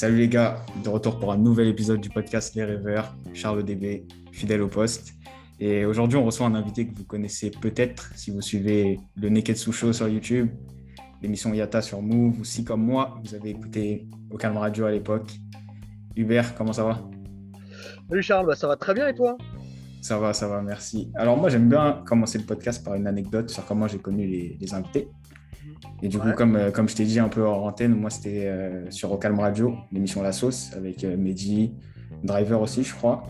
Salut les gars, de retour pour un nouvel épisode du podcast Les Rêveurs, Charles DB, fidèle au poste. Et aujourd'hui, on reçoit un invité que vous connaissez peut-être si vous suivez le Neketsu Show sur YouTube, l'émission Yata sur Move, ou si comme moi, vous avez écouté Calm Radio à l'époque. Hubert, comment ça va? Salut Charles, bah, ça va très bien et toi? Ça va, ça va, merci. Alors moi, j'aime bien commencer le podcast par une anecdote sur comment j'ai connu les invités. Et du coup, comme, euh, comme je t'ai dit un peu en antenne, moi c'était euh, sur Ocalm Radio, l'émission La Sauce, avec euh, Mehdi, Driver aussi, je crois.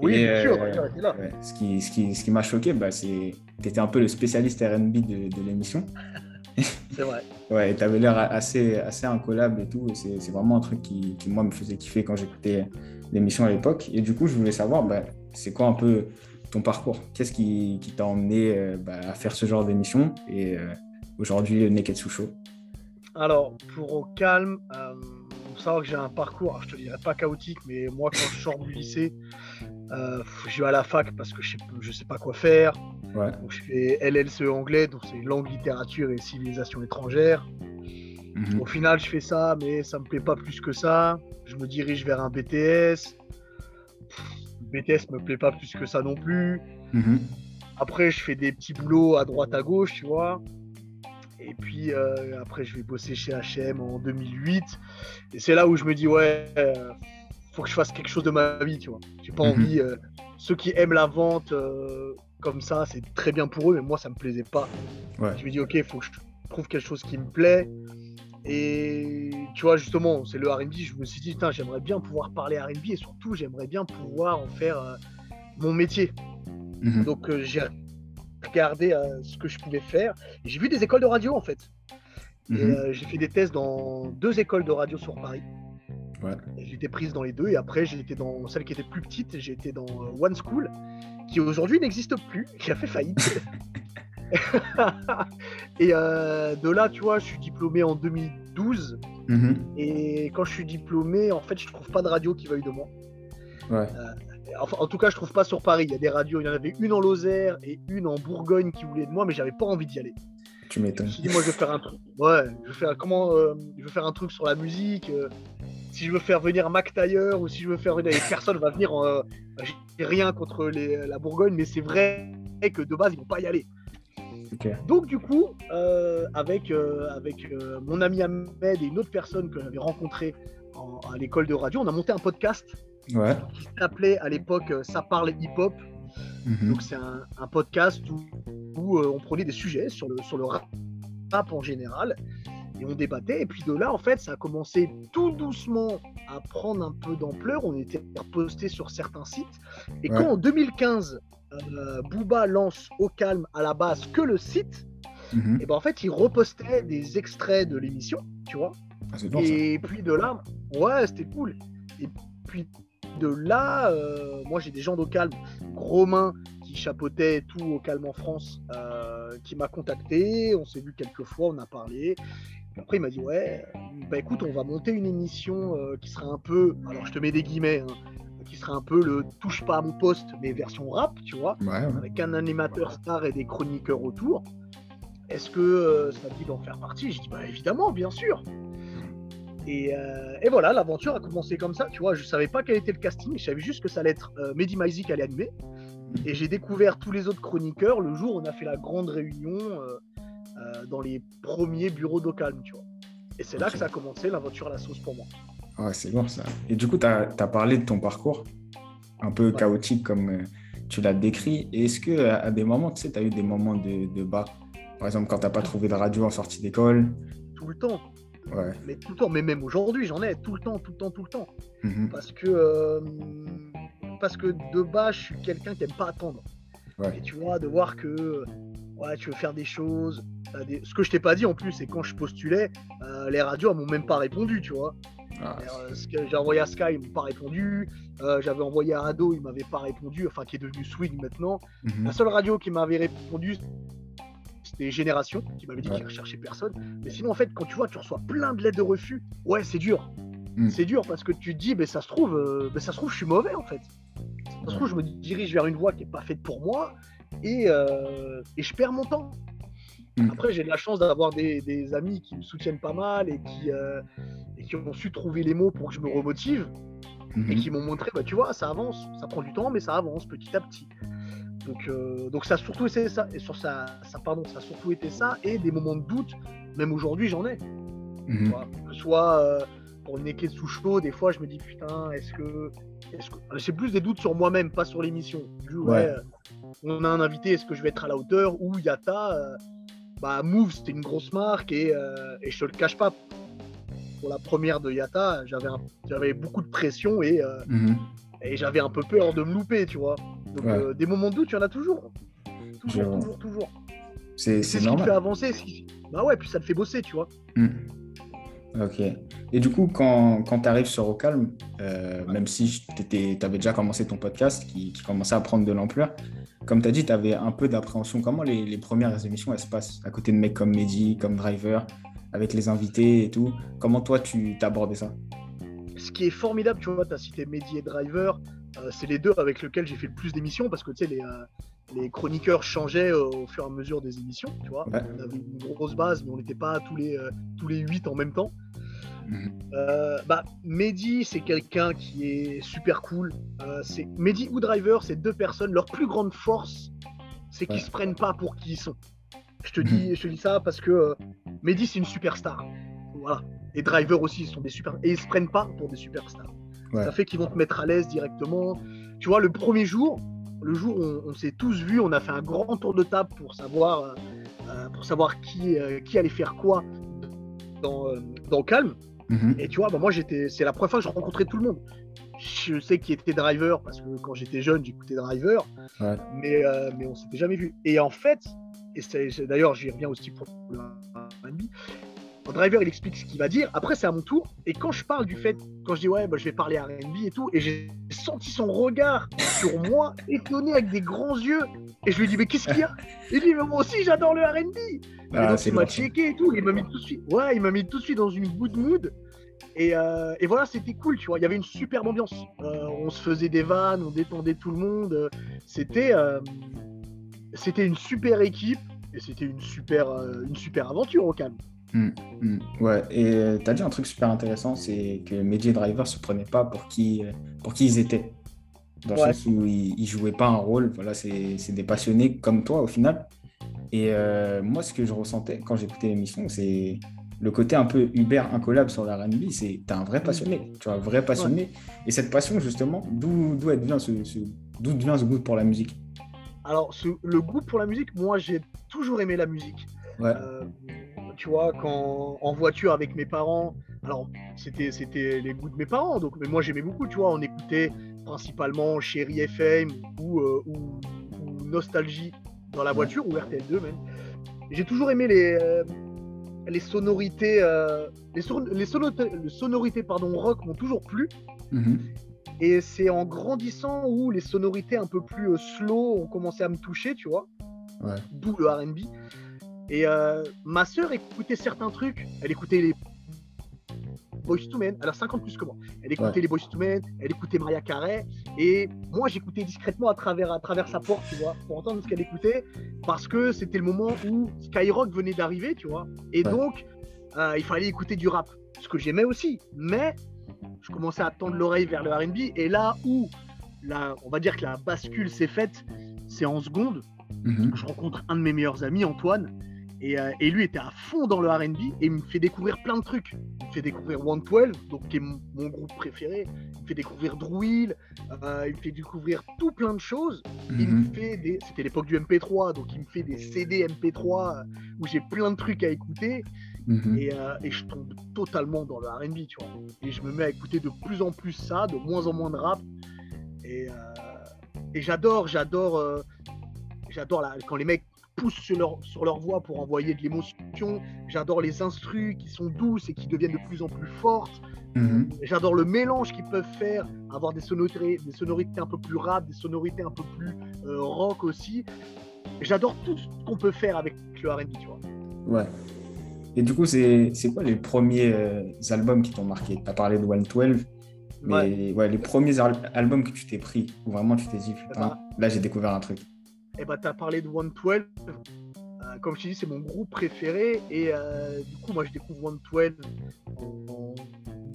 Oui, bien sûr, là. ce qui, ce qui, ce qui m'a choqué, bah, c'est que tu étais un peu le spécialiste RB de, de l'émission. c'est vrai. ouais, tu avais l'air assez, assez incollable et tout. C'est vraiment un truc qui, qui, moi, me faisait kiffer quand j'écoutais l'émission à l'époque. Et du coup, je voulais savoir, bah, c'est quoi un peu ton parcours? Qu'est-ce qui, qui t'a emmené bah, à faire ce genre d'émission? Et aujourd'hui Neketsu Show Alors, pour au calme, euh, faut savoir que j'ai un parcours, je te dirais pas chaotique, mais moi quand je sors du lycée, euh, je vais à la fac parce que je sais, sais pas quoi faire. Donc, je fais LLCE anglais, donc c'est langue, littérature et civilisation étrangère. Mhm. Au final, je fais ça, mais ça me plaît pas plus que ça. Je me dirige vers un BTS. Le BTS me plaît pas plus que ça non plus. Mhm. Après, je fais des petits boulots à droite à gauche, tu vois. Et puis euh, après, je vais bosser chez HM en 2008. Et c'est là où je me dis, ouais, euh, faut que je fasse quelque chose de ma vie, tu vois. J'ai pas mhm. envie. Euh, ceux qui aiment la vente comme ça, c'est très bien pour eux, mais moi, ça me plaisait pas. Je me dis, ok, faut que je trouve quelque chose qui me plaît. Et tu vois, justement, c'est le RB. Je me suis dit, j'aimerais bien pouvoir parler RB et surtout, j'aimerais bien pouvoir en faire mon métier. Mhm. Donc, j'ai regarder euh, ce que je pouvais faire. J'ai vu des écoles de radio en fait. Mhm. euh, j'ai fait des tests dans deux écoles de radio sur Paris. Ouais. J'ai été prise dans les deux et après j'ai été dans celle qui était plus petite, j'ai été dans euh, One School, qui aujourd'hui n'existe plus, qui a fait faillite. et de là, tu vois, je suis diplômé en 2012. Mhm. Et quand je suis diplômé, en fait, je trouve pas de radio qui veuille de moi. Ouais en tout cas, je trouve pas sur Paris. Il y a des radios. Il y en avait une en Lozère et une en Bourgogne qui voulaient de moi, mais j'avais pas envie d'y aller. Tu m'étonnes. Je me moi, je vais faire un truc. Ouais, je vais faire comment euh, Je veux faire un truc sur la musique. Euh, si je veux faire venir Mac Taylor ou si je veux faire venir personne va venir. Euh, j'ai rien contre la Bourgogne, mais c'est vrai que de base, ils vont pas y aller. Donc du coup, avec, avec mon ami Ahmed et une autre personne que j'avais rencontrée à l'école de radio, on a monté un podcast ouais. qui s'appelait à l'époque euh, Ça parle hip-hop. Mhm. Donc c'est un, podcast où, euh, on prenait des sujets sur le, sur le rap en général et on débattait. Et puis de là, en fait, ça a commencé tout doucement à prendre un peu d'ampleur. On était posté sur certains sites. Et quand en 2015, euh, Booba lance au calme à la base que le site, mhm. et ben en fait, il repostait des extraits de l'émission, tu vois. Ah, et puis de là, ouais, c'était cool. Et puis de là, euh, moi j'ai des gens d'Ocalm, Romain qui chapeautait tout au calme en France, euh, qui m'a contacté, on s'est vu quelques fois, on a parlé. après il m'a dit ouais, bah écoute, on va monter une émission euh, qui sera un peu, alors je te mets des guillemets, hein, qui sera un peu le touche pas à mon poste, mais version rap, tu vois, avec un animateur star et des chroniqueurs autour. Est-ce que ça dit d'en faire partie? J'ai dit bah évidemment, bien sûr. Euh, et, voilà, l'aventure a commencé comme ça. Tu vois, je savais pas quel était le casting, je savais juste que ça allait être euh, Mehdi Maizi qui allait animer. Et j'ai découvert tous les autres chroniqueurs le jour où on a fait la grande réunion euh, dans les premiers bureaux d'Ocalm, tu vois. Et c'est là que ça a commencé l'aventure à la sauce pour moi. Ouais, c'est bon ça. Et du coup, tu as, parlé de ton parcours, un peu chaotique comme tu l'as décrit. Et est-ce que à des moments, tu sais, tu as eu des moments de, de bas? Par exemple, quand tu n'as pas trouvé de radio en sortie d'école? Tout le temps. Mais tout le temps, mais même aujourd'hui, j'en ai tout le temps, tout le temps, tout le temps. Mhm. Parce que euh, parce que de base, je suis quelqu'un qui aime pas attendre. Et tu vois, de voir que ouais, tu veux faire des choses. Ce que je t'ai pas dit en plus, c'est quand je postulais, euh, les radios m'ont même pas répondu, tu vois. Ah. Euh, j'ai envoyé à Sky, ils m'ont pas répondu. J'avais envoyé à Ado, il m'avait pas répondu, enfin qui est devenu Swing maintenant. Mhm. La seule radio qui m'avait répondu, c'était Génération qui m'avait dit qu'il recherchait personne. Mais sinon, en fait, quand tu vois, tu reçois plein de lettres de refus, ouais, c'est dur. Hmm. C'est dur parce que tu te dis, mais ça se trouve, euh, ça se trouve, je suis mauvais en fait. Ça se trouve, je me dirige vers une voie qui n'est pas faite pour moi et, euh, et je perds mon temps. Mm. Après, j'ai de la chance d'avoir des, amis qui me soutiennent pas mal et qui, euh, et qui ont su trouver les mots pour que je me remotive et mm-hmm. qui m'ont montré, bah, tu vois, ça avance, ça prend du temps, mais ça avance petit à petit. Donc, euh, donc ça a surtout été ça, et sur ça, ça, pardon, ça a surtout été ça, et des moments de doute, même aujourd'hui j'en ai. Que ce soit euh, pour une équipe sous chaud, des fois je me dis putain, est-ce que, est-ce que... j'ai plus des doutes sur moi-même, pas sur l'émission. Ouais. on a un invité, est-ce que je vais être à la hauteur ou Yata bah, Move, c'était une grosse marque et, euh, et je te le cache pas. Pour la première de Yata, j'avais, j'avais beaucoup de pression et, euh, mhm. et j'avais un peu peur de me louper, tu vois. Donc, euh, des moments de doute, il y en a toujours. Toujours, toujours, toujours. C'est, ce qui fait avancer. Bah ouais, puis ça te fait bosser, tu vois. Mhm. Ok. Et du coup, quand, quand tu arrives sur Au Calme, même si tu avais déjà commencé ton podcast qui, qui commençait à prendre de l'ampleur, comme tu as dit, tu avais un peu d'appréhension. Comment les, premières émissions elles se passent? À côté de mecs comme Mehdi, comme Driver, avec les invités et tout Comment toi tu t'abordais ça? Ce qui est formidable, tu vois, tu as cité Mehdi et Driver, euh, c'est les deux avec lesquels j'ai fait le plus d'émissions parce que tu sais, les, euh, les chroniqueurs changeaient euh, au fur et à mesure des émissions, tu vois. On avait une grosse base, mais on n'était pas tous les, tous les 8 en même temps. Euh, bah, Mehdi, c'est quelqu'un qui est super cool. Euh, c'est Mehdi ou Driver, c'est deux personnes. Leur plus grande force, c'est qu'ils se prennent pas pour qui ils sont. Je te dis, mhm. je te dis ça parce que euh, Mehdi, c'est une superstar. Voilà. Et Driver aussi, ils sont des super. Et ils se prennent pas pour des superstars. Ça fait qu'ils vont te mettre à l'aise directement. Tu vois, le premier jour, le jour où on, s'est tous vus, on a fait un grand tour de table pour savoir, pour savoir qui, qui allait faire quoi dans, dans Calme. Mhm. Et tu vois, bah, moi, j'étais, c'est la première fois que je rencontrais tout le monde. Je sais qui était driver parce que quand j'étais jeune, j'écoutais driver, mais, euh, mais on s'était jamais vu. Et en fait, et d'ailleurs, j'y reviens aussi pour le RB. Driver, il explique ce qu'il va dire. Après, c'est à mon tour. Et quand je parle du fait, quand je dis ouais, bah, je vais parler RB et tout, et j'ai senti son regard sur moi, étonné avec des grands yeux. Et je lui dis, mais qu'est-ce qu'il y a? Il dit, mais moi aussi, j'adore le RB. Ah, il m'a checké et tout. Il m'a mis tout de suite. Ouais, il m'a mis tout de suite dans une good mood. Et, euh, et voilà, c'était cool, tu vois. Il y avait une superbe ambiance. Euh, on se faisait des vannes, on détendait tout le monde. C'était, euh, c'était une super équipe et c'était une super, une super aventure au calme. Hmm, hmm. ouais, et tu as dit un truc super intéressant, c'est que Media Driver se prenait pas pour qui, pour qui ils étaient. Dans le sens où ils, ne jouaient pas un rôle. Voilà, c'est des passionnés comme toi au final. Et euh, moi, ce que je ressentais quand j'écoutais l'émission, c'est le côté un peu Uber incollable sur la RB. C'est t'es un vrai passionné, tu vois, un vrai passionné. Et cette passion, justement, d'où vient ce, d'où vient ce goût pour la musique? Alors, le goût pour la musique, moi, j'ai toujours aimé la musique. Euh, tu vois, quand en voiture avec mes parents, alors c'était c'était les goûts de mes parents, donc mais moi j'aimais beaucoup, tu vois, on écoutait principalement Chéri FM ou, euh, ou, Nostalgie dans la voiture, ou RTL2 même. J'ai toujours aimé les, euh, les sonorités, euh, les, les, sonorités, pardon, rock m'ont toujours plu. Mhm. Et c'est en grandissant où les sonorités un peu plus slow ont commencé à me toucher, tu vois. D'où le RB. Et ma sœur écoutait certains trucs. Elle écoutait les Boys to Men, elle a 50 plus que moi. Elle écoutait les Boys to Men, elle écoutait Maria Carey, et moi j'écoutais discrètement à travers, à travers sa porte, tu vois, pour entendre ce qu'elle écoutait, parce que c'était le moment où Skyrock venait d'arriver, tu vois, et donc euh, il fallait écouter du rap, ce que j'aimais aussi, mais je commençais à tendre l'oreille vers le RB, et là où la, on va dire que la bascule s'est faite, c'est en seconde. Mhm. Je rencontre un de mes meilleurs amis, Antoine, euh, et, lui était à fond dans le RB et il me fait découvrir plein de trucs. Il me fait découvrir 112, donc, qui est mon, groupe préféré. Il me fait découvrir Druil. Euh, il me fait découvrir tout plein de choses. Il me mhm. fait des. C'était l'époque du MP3, donc il me fait des CD MP3 où j'ai plein de trucs à écouter. Mhm. Euh, et, je tombe totalement dans le RB, tu vois. Et je me mets à écouter de plus en plus ça, de moins en moins de rap. Et, et j'adore, j'adore. J'adore quand les mecs poussent sur leur, sur leur voix pour envoyer de l'émotion. J'adore les instrus qui sont douces et qui deviennent de plus en plus fortes. Mhm. J'adore le mélange qu'ils peuvent faire, avoir des sonorités, des sonorités un peu plus rap, des sonorités un peu plus euh, rock aussi. J'adore tout ce qu'on peut faire avec le RB, tu vois. Ouais. Et du coup, c'est quoi les premiers euh, albums qui t'ont marqué? Tu as parlé de 112, mais ouais. les premiers albums que tu t'es pris, où vraiment tu t'es dit, putain, ben, là j'ai découvert un truc eh ben, tu as parlé de 112. comme je t'ai dit, c'est mon groupe préféré. Et du coup, moi, je découvre 112 en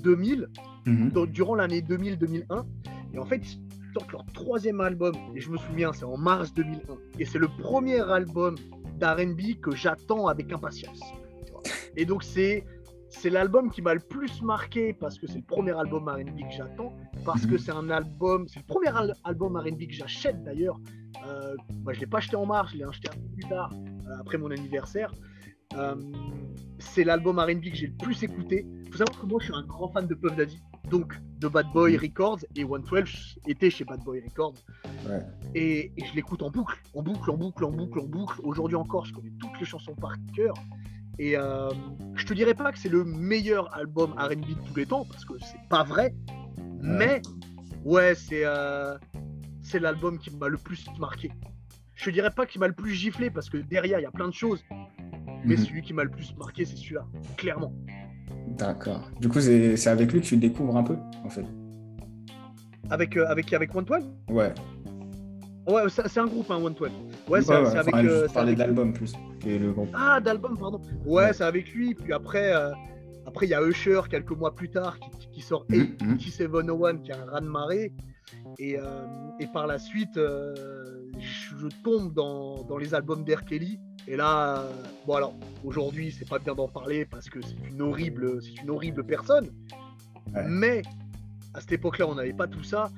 2000, mhm. durant l'année 2000-2001. Et en fait, ils sortent leur troisième album. Et je me souviens, c'est en mars 2001. Et c'est le premier album d'RB que j'attends avec impatience. Et donc, c'est c'est l'album qui m'a le plus marqué parce que c'est le premier album R&B que j'attends, parce que mhm. c'est un album, c'est le premier album R&B que j'achète d'ailleurs. Euh, moi, je l'ai pas acheté en mars, je l'ai acheté un peu plus tard, euh, après mon anniversaire. Euh, c'est l'album R&B que j'ai le plus écouté. Il faut savoir que moi, je suis un grand fan de Puff Daddy, donc de Bad Boy Records et 112 était chez Bad Boy Records. Et, je l'écoute en boucle, en boucle, en boucle, en boucle, en boucle. Aujourd'hui encore, je connais toutes les chansons par cœur. Et euh, je te dirais pas que c'est le meilleur album R&B de tous les temps parce que c'est pas vrai. Mais ouais, c'est c'est l'album qui m'a le plus marqué. Je dirais pas qu'il m'a le plus giflé parce que derrière il y a plein de choses. Mais mhm. celui qui m'a le plus marqué, c'est celui-là, clairement. D'accord. Du coup, c'est avec lui que tu découvres un peu, en fait. Avec, euh, avec, avec One Ouais. Ouais, c'est un groupe, hein, One Ouais, c'est avec. Euh, parlais d'album plus. le Ah, d'album, pardon. Ouais, c'est avec lui. Puis après, euh, après il y a Usher quelques mois plus tard qui, sort mm -hmm. 8701 qui est un raz de marée. Et, euh, et par la suite, euh, je tombe dans, dans les albums d'R. Kelly. Et là, bon alors, aujourd'hui, c'est pas bien d'en parler parce que c'est une horrible, c'est une horrible personne. Mais à cette époque-là, on n'avait pas tout ça.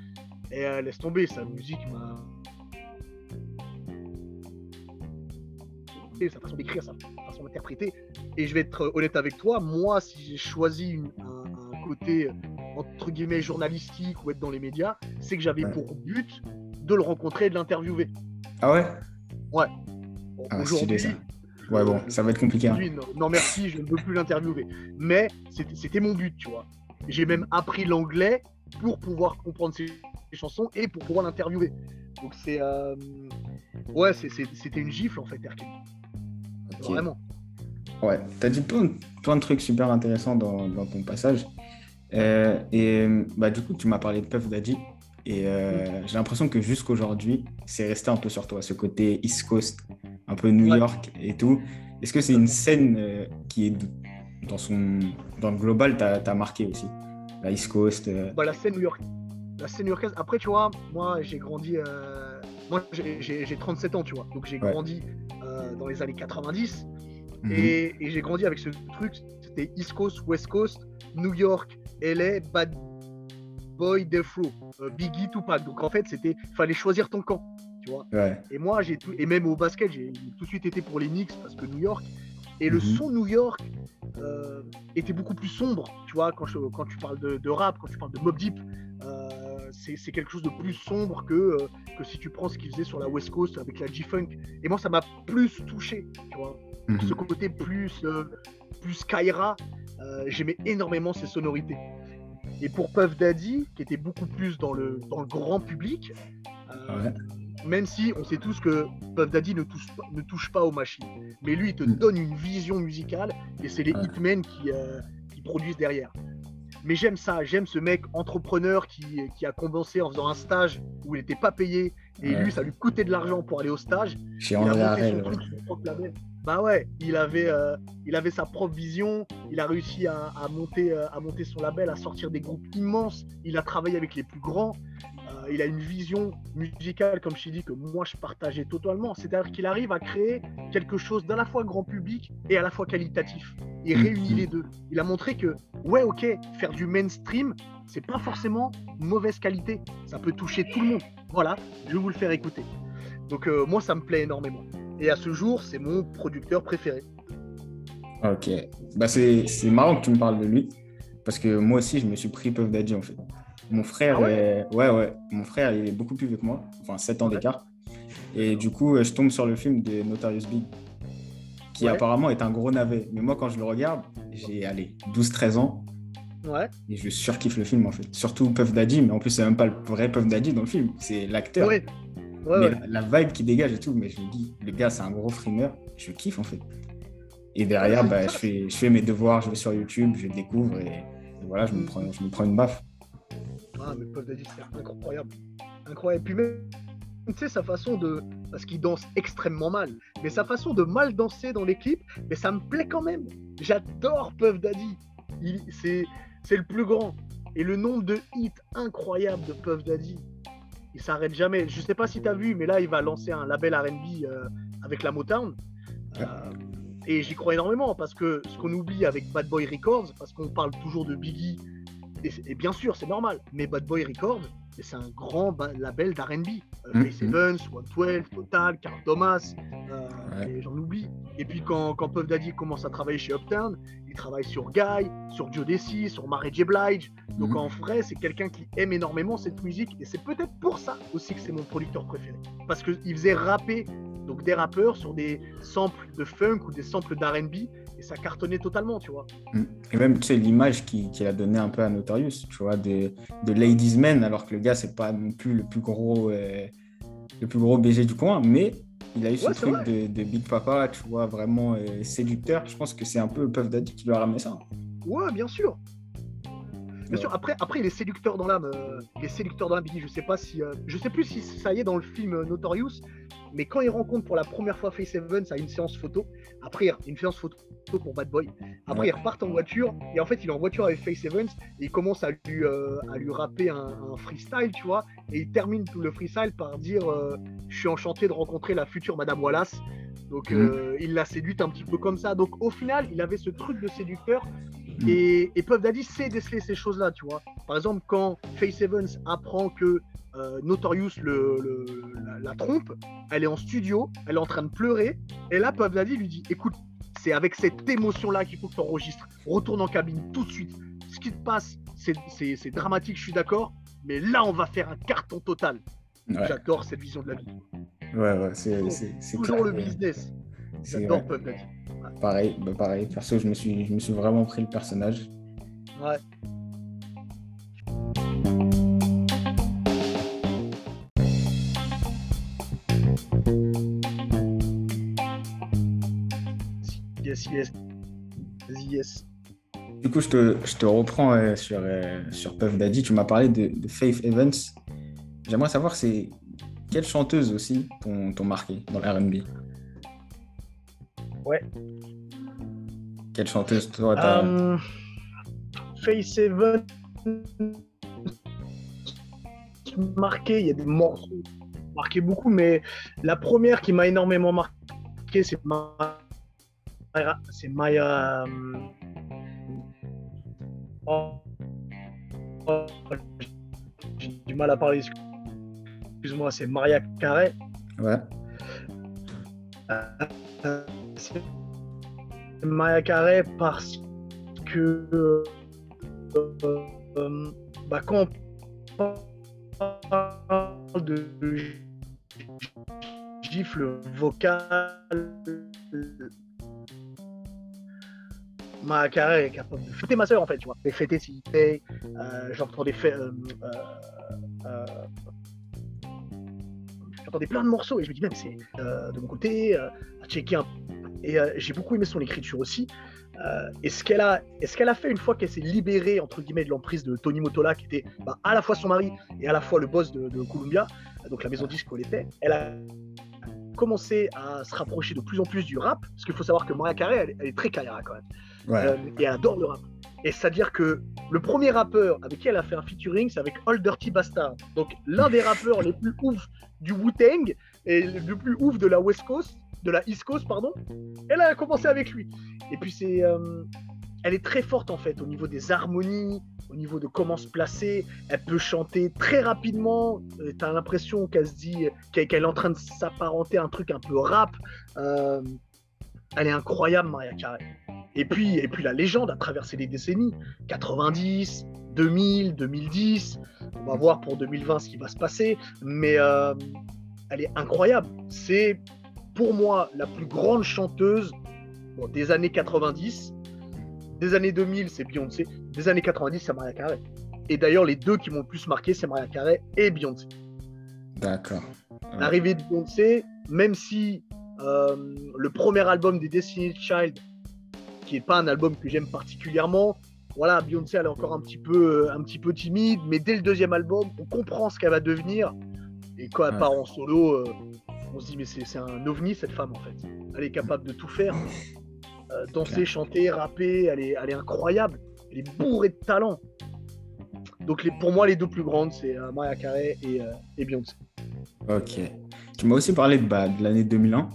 Et laisse tomber, sa musique m'a sa façon d'écrire, sa façon d'interpréter. Et je vais être honnête avec toi, moi, si j'ai choisi un, côté entre guillemets journalistique ou être dans les médias, c'est que j'avais pour but de le rencontrer et de l'interviewer. Ah ouais? Ouais. ah, Aujourd'hui, Ouais, bon, ça va être compliqué. Hein. Non, merci, je ne veux plus l'interviewer. Mais c'était mon but, tu vois. J'ai même appris l'anglais pour pouvoir comprendre ses, chansons et pour pouvoir l'interviewer. Donc c'est. Euh, ouais, c'était une gifle en fait, Erkin. Vraiment. Ouais, tu as dit plein, plein, de trucs super intéressants dans, dans ton passage. Euh, et bah, du coup, tu m'as parlé de Puff Daddy. Et euh, mm. j'ai l'impression que jusqu'aujourd'hui, c'est resté un peu sur toi, ce côté East Coast, un peu New York et tout. Est-ce que c'est une scène euh, qui est dans, son, dans le global, t'as marqué aussi? La East Coast bah, La scène New York. La scène new-yorkaise. Après, tu vois, moi, j'ai grandi. Moi, j'ai 37 ans, tu vois. Donc, j'ai grandi dans les années 90. Mhm. Et, j'ai grandi avec ce truc, c'était East Coast, West Coast, New York, LA, Bad Boy, Death Row, euh, Biggie, Tupac. Donc en fait, c'était, fallait choisir ton camp, tu vois. Et moi, j'ai tout, et même au basket, j'ai tout de suite été pour les Knicks parce que New York. Et le mhm. son New York euh, était beaucoup plus sombre, tu vois, quand, quand tu parles de, rap, quand tu parles de Mob Deep. Euh, c'est quelque chose de plus sombre que, euh, que si tu prends ce qu'il faisait sur la West Coast avec la G-Funk. Et moi, ça m'a plus touché, tu vois. Mhm. Ce côté plus, plus Kyra, j'aimais énormément ses sonorités. Et pour Puff Daddy, qui était beaucoup plus dans le, dans le grand public, même si on sait tous que Puff Daddy ne touche, ne touche pas aux machines, mais lui, il te mhm. donne une vision musicale et c'est les hitmen qui, qui produisent derrière. Mais j'aime ça, j'aime ce mec entrepreneur qui, qui, a commencé en faisant un stage où il n'était pas payé et lui, ça lui coûtait de l'argent pour aller au stage. Chez André Bah ouais, il avait, euh, il avait sa propre vision, il a réussi à, à monter, euh, à monter son label, à sortir des groupes immenses, il a travaillé avec les plus grands. Euh, il a une vision musicale, comme je dit, que moi je partageais totalement. C'est-à-dire qu'il arrive à créer quelque chose d'à la fois grand public et à la fois qualitatif. Et mm. réunit les deux. Il a montré que, ouais, ok, faire du mainstream, c'est pas forcément mauvaise qualité. Ça peut toucher tout le monde. Voilà, je vais vous le faire écouter. Donc moi, ça me plaît énormément. Et à ce jour, c'est mon producteur préféré. Ok. Bah, c'est marrant que tu me parles de lui. Parce que moi aussi, je me suis pris Puff Daddy en fait. Mon frère, ah est... ouais, ouais, mon frère, il est beaucoup plus vieux que moi, enfin 7 ans d'écart. Et du coup, je tombe sur le film de Notorious Big, qui apparemment est un gros navet. Mais moi, quand je le regarde, j'ai, allez, 12-13 ans. Ouais. Et je surkiffe le film, en fait. Surtout Puff Daddy, mais en plus, c'est même pas le vrai Puff Daddy dans le film, c'est l'acteur. Ouais. Mais la, vibe qui dégage et tout, mais je me dis, le gars, c'est un gros frimeur. Je kiffe, en fait. Et derrière, bah, je, fais, je fais mes devoirs, je vais sur YouTube, je découvre et, voilà, je me, prends, je me prends une baffe. Ah, mais Puff Daddy, c'est incroyable. Incroyable. Puis même, sais, sa façon de. Parce qu'il danse extrêmement mal. Mais sa façon de mal danser dans les clips, mais ça me plaît quand même. J'adore Puff Daddy. C'est le plus grand. Et le nombre de hits incroyables de Puff Daddy, il s'arrête jamais. Je sais pas si tu as vu, mais là, il va lancer un label RB euh, avec la Motown. Euh, et j'y crois énormément parce que ce qu'on oublie avec Bad Boy Records, parce qu'on parle toujours de Biggie, et, bien sûr, c'est normal, mais Bad Boy Records, c'est un grand label d'RB. Euh, mm, mm. Evans, 112, Total, Carl Thomas, euh, j'en oublie. Et puis quand, quand Puff Daddy commence à travailler chez Uptown, il travaille sur Guy, sur Joe Desi, sur Mary J. Blige. Donc mm. en vrai, c'est quelqu'un qui aime énormément cette musique et c'est peut-être pour ça aussi que c'est mon producteur préféré. Parce qu'il faisait rapper donc des rappeurs sur des samples de funk ou des samples d'R&B et ça cartonnait totalement, tu vois. Mm. Et même, tu sais, l'image qu'il a donnée un peu à Notorious, tu vois, de, de Ladies Men, alors que le gars, c'est pas non plus le plus gros, euh, le plus gros BG du coin, mais il a eu ce truc de, Big Papa, tu vois, vraiment euh, séducteur. Je pense que c'est un peu Puff Daddy qui lui a ramené ça. Ouais, bien sûr. Bien sûr, après, après, il est séducteur dans l'âme. Euh, il est séducteur dans l'âme, Je sais pas si. je sais plus si ça y est dans le film Notorious, mais quand il rencontre pour la première fois Face Evans à une séance photo, après une séance photo pour Bad Boy, après ils repartent en voiture et en fait il est en voiture avec Face Evans et il commence à lui, euh, à lui rapper un, freestyle, tu vois, et il termine tout le freestyle par dire euh, Je suis enchanté de rencontrer la future Madame Wallace. Donc mhm. euh, il l'a séduite un petit peu comme ça. Donc au final, il avait ce truc de séducteur. Et, et Puff Daddy sait déceler ces choses-là, tu vois. Par exemple, quand Face Evans apprend que euh, Notorious le, la, trompe, elle est en studio, elle est en train de pleurer, et là Puff Daddy lui dit écoute, c'est avec cette émotion-là qu'il faut que tu enregistres, retourne en cabine tout de suite. Ce qui te passe, c'est dramatique, je suis d'accord, mais là on va faire un carton total. J'adore cette vision de la vie. Ouais, ouais, c'est toujours le business. J'adore Puff Daddy. Pareil, bah pareil, perso, je me, suis, je me suis vraiment pris le personnage. Ouais. yes, Du coup, je te, je te reprends euh, sur, euh, sur Puff Daddy. Tu m'as parlé de, Faith Evans. J'aimerais savoir, c'est quelle chanteuse aussi t'ont marqué dans l'R&B Ouais. Quelle chanteuse toi t'as... Um, Faith Evans marqué, il y a des morceaux marqué beaucoup, mais la première qui m'a énormément marqué, c'est c'est Maya. Euh, oh, oh, j'ai du mal à parler. Excuse-moi, c'est Maria Carré. Ouais. Euh, Maria Carré parce que euh, bah, quand on parle de gifle vocal ma carrière est capable de fêter ma soeur en fait, tu vois. Et fêter paye, euh, j'entendais faire. Euh, euh, j'entendais plein de morceaux. Et je me dis même c'est de mon côté à checker un... et j'ai beaucoup aimé son écriture aussi. Et ce qu'elle a ce qu'elle a fait une fois qu'elle s'est libérée entre guillemets de l'emprise de Tony Motola qui était bah, à la fois son mari et à la fois le boss de, Columbia donc la maison disque où elle était elle a commencé à se rapprocher de plus en plus du rap. Parce qu'il faut savoir que Maria Carey elle, est très carrière quand même euh, et elle adore le rap. Et c'est-à-dire que le premier rappeur avec qui elle a fait un featuring, c'est avec Old Dirty Bastard. Donc l'un des rappeurs les plus ouf du Wu-Tang et le plus ouf de la West Coast, de la East Coast, pardon. Elle a commencé avec lui. Et puis c'est, euh, elle est très forte en fait au niveau des harmonies, au niveau de comment se placer. Elle peut chanter très rapidement. Euh, tu as l'impression qu'elle se dit qu'elle est en train de s'apparenter à un truc un peu rap. elle est incroyable, Maria Carey. Et puis, et puis la légende a traversé les décennies. 90, 2000, 2010. On va voir pour 2020 ce qui va se passer. Mais euh, elle est incroyable. C'est pour moi la plus grande chanteuse des années 90. Des années 2000, c'est Beyoncé. Des années 90, c'est Maria Carey. Et d'ailleurs, les deux qui m'ont le plus marqué, c'est Maria Carey et Beyoncé. D'accord. L'arrivée de Beyoncé, même si euh, le premier album des Destiny's Child qui n'est pas un album que j'aime particulièrement. Voilà, Beyoncé, elle est encore un petit, peu, un petit peu timide, mais dès le deuxième album, on comprend ce qu'elle va devenir. Et quand elle part en solo, on se dit, mais c'est un ovni cette femme en fait. Elle est capable de tout faire. danser, chanter, rapper, elle est, elle est incroyable. Elle est bourrée de talent. Donc les, pour moi, les deux plus grandes, c'est euh, Maria Carey et, euh, et, Beyoncé. Ok. Tu m'as aussi parlé de, bah, de l'année 2001.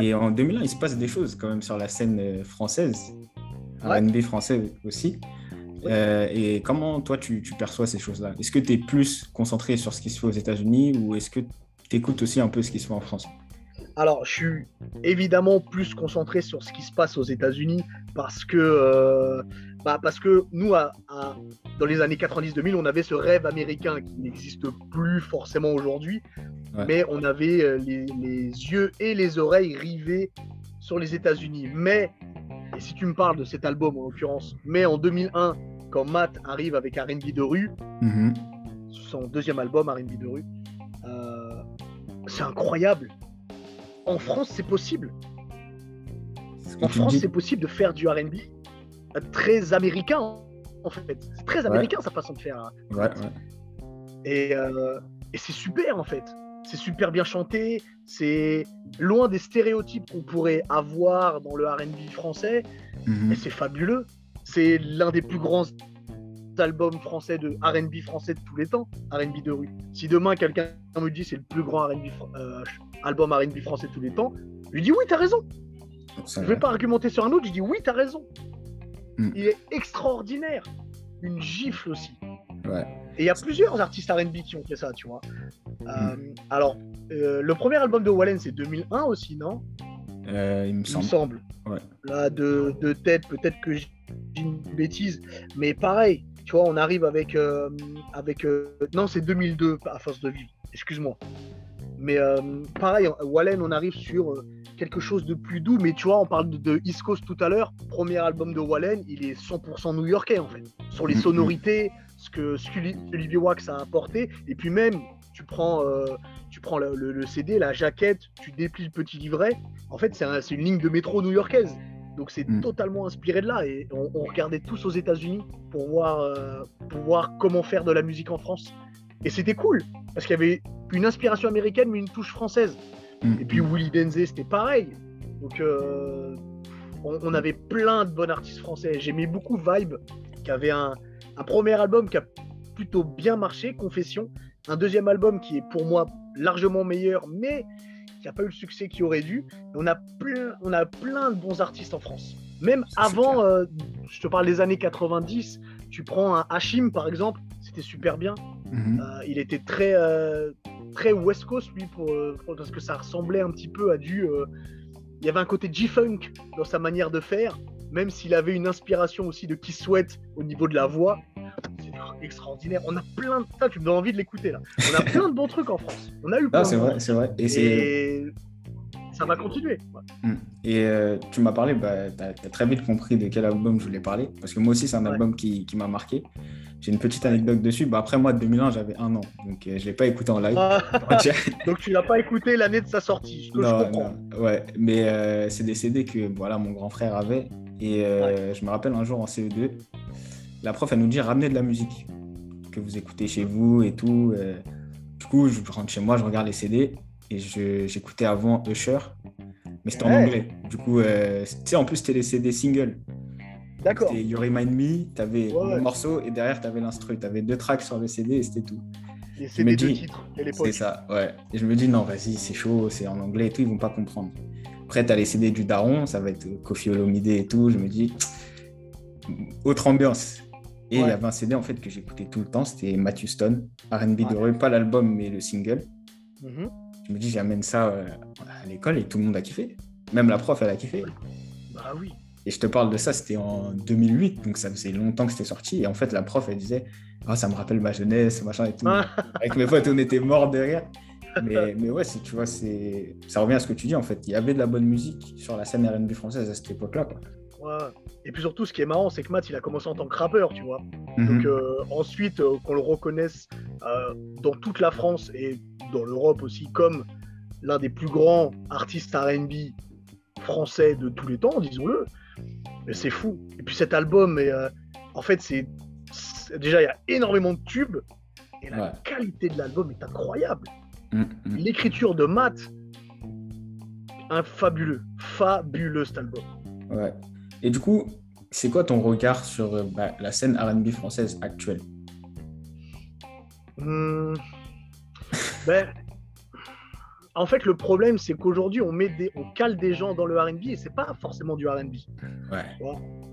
Et en 2001, il se passe des choses quand même sur la scène euh, française, R&B français aussi. et comment toi tu, tu perçois ces choses-là? Est-ce que tu es plus concentré sur ce qui se fait aux États-Unis ou est-ce que tu écoutes aussi un peu ce qui se fait en France? Alors, je suis évidemment plus concentré sur ce qui se passe aux États-Unis parce que bah, parce que nous, dans les années 90-2000, on avait ce rêve américain qui n'existe plus forcément aujourd'hui, mais on avait euh, les, yeux et les oreilles rivés sur les États-Unis. Mais, et si tu me parles de cet album en l'occurrence, mais en 2001, quand Matt arrive avec R&B de rue, mm-hmm. son deuxième album R&B de rue, euh, c'est incroyable. En France, c'est possible. En France, c'est possible de faire du RB très américain, en fait. C'est très américain sa façon de faire. Hein. Ouais, Et, euh, et c'est super, en fait. C'est super bien chanté. C'est loin des stéréotypes qu'on pourrait avoir dans le RB français. Mhm. Et c'est fabuleux. C'est l'un des plus grands albums français de R&B français de tous les temps, R&B de rue. Si demain quelqu'un me dit c'est le plus grand R&B euh, album R&B français de tous les temps, je lui dis oui, t'as raison. Je vais pas argumenter sur un autre, je dis oui, t'as raison. Mm. Il est extraordinaire. Une gifle aussi. Et il y a plusieurs artistes RB qui ont fait ça, tu vois. Euh, mm. alors, euh, le premier album de Wallen, c'est 2001 aussi, non? Euh, Il me semble. Là, de, de tête, peut-être que j'ai une bêtise, mais pareil, tu vois, on arrive avec. avec non, c'est 2002 à force de vivre, excuse-moi. Mais pareil, Wallen, on arrive sur quelque chose de plus doux. Mais tu vois, on parle de, East Coast tout à l'heure. Premier album de Wallen, il est 100% new-yorkais en fait. Sur les mm, mm. sonorités, ce que, Olivier Wax a apporté. Et puis même, tu prends, euh, tu prends le, CD, la jaquette, tu déplies le petit livret. En fait, c'est une ligne de métro new-yorkaise. Donc c'est mm. totalement inspiré de là. Et on, regardait tous aux États-Unis pour voir, euh, pour voir comment faire de la musique en France. Et c'était cool, parce qu'il y avait une inspiration américaine, mais une touche française. Mm. Et puis Willy Denze, c'était pareil. Donc euh, on, avait plein de bons artistes français. J'aimais beaucoup Vibe, qui avait un, premier album qui a plutôt bien marché, Confession. Un deuxième album qui est pour moi largement meilleur, mais qui n'a pas eu le succès qu'il aurait dû. on a, plein, on a plein de bons artistes en France. Même avant, euh, je te parle des années 90, tu prends un Hachim par exemple, c'était super bien. Mm-hmm. Euh, il était très, très West Coast, lui, pour, parce que ça ressemblait un petit peu à du. Euh, il y avait un côté G-Funk dans sa manière de faire, même s'il avait une inspiration aussi de Kiss Sweat au niveau de la voix. C'est extraordinaire. On a plein de. ça tu me donnes envie de l'écouter là. On a plein de bons trucs en France. On a eu plein. c'est vrai, c'est vrai. Et, c'est ça va continuer. Mm. Et euh, tu m'as parlé, bah, tu as, très vite compris de quel album je voulais parler, parce que moi aussi, c'est un album qui, qui m'a marqué. J'ai une petite anecdote dessus. Bah, après, moi, 2001, j'avais un an, donc euh, je ne l'ai pas écouté en live. Ah. donc tu l'as pas écouté l'année de sa sortie, je, non, Non. Ouais, mais euh, c'est des CD que voilà, mon grand frère avait. Et je me rappelle un jour en CE2, la prof, elle nous dit ramenez de la musique que vous écoutez chez vous et tout. du coup, je rentre chez moi, je regarde les CD et j'écoutais avant Usher, mais c'était en anglais. Du coup, euh, tu sais, en plus, c'était des singles. D'accord. You Remind Me, tu avais le morceau et derrière, tu avais l'instru. Tu avais deux tracks sur le CD et c'était tout. Les CD de titres C'est ça, ouais. Et je me dis, non, vas-y, c'est chaud, c'est en anglais et tout, ils vont pas comprendre. Après, tu as les CD du Daron, ça va être Kofi Olomide et tout. Je me dis, autre ambiance. Et il y avait un CD en fait que j'écoutais tout le temps, c'était Matthew Stone, RB de rue, pas l'album mais le single. Mm je me dis, j'amène ça euh, à l'école et tout le monde a kiffé. Même la prof, elle a kiffé. Bah oui. Et je te parle de ça, c'était en 2008, donc ça faisait longtemps que c'était sorti. Et en fait, la prof, elle disait, ah, ça me rappelle ma jeunesse, machin et tout. Ah. Avec mes potes, on était morts de rire. Mais, mais ouais, tu vois, ça revient à ce que tu dis en fait. Il y avait de la bonne musique sur la scène RB française à cette époque-là. Ouais. Et puis surtout, ce qui est marrant, c'est que Matt, il a commencé en tant que rappeur, tu vois. Mhm. Donc euh, ensuite, euh, qu'on le reconnaisse dans toute la France et dans l'Europe aussi comme l'un des plus grands artistes RB français de tous les temps, disons-le. Mais c'est fou. Et puis cet album, euh, en fait, c'est déjà, il y a énormément de tubes et la qualité de l'album est incroyable. Mm, mm. L'écriture de Matt, un fabuleux, fabuleux cet album. Ouais. Et du coup, c'est quoi ton regard sur euh, bah, la scène RB française actuelle? Hmm. Ben, En fait, le problème, c'est qu'aujourd'hui, on, met des, on cale des gens dans le RB et c'est pas forcément du RB. Ouais.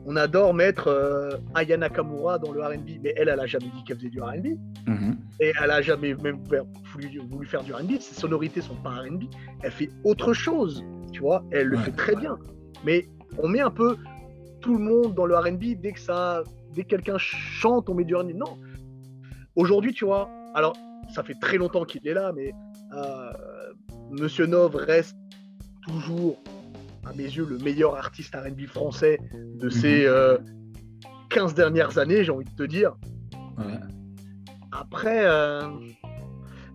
On adore mettre euh, Ayana Kamura dans le RB, mais elle, elle a jamais dit qu'elle faisait du RB. Mm-hmm. Et elle a jamais même voulu, voulu faire du RB. Ses sonorités sont pas RB. Elle fait autre chose, tu vois. Elle le fait très bien. Mais on met un peu tout le monde dans le RB dès que ça, dès que quelqu'un chante, on met du RB. Non. Aujourd'hui, tu vois, alors ça fait très longtemps qu'il est là, mais euh, Monsieur Nov reste toujours, à mes yeux, le meilleur artiste RB français de ces 15 mhm. euh, dernières années, j'ai envie de te dire. Après, euh,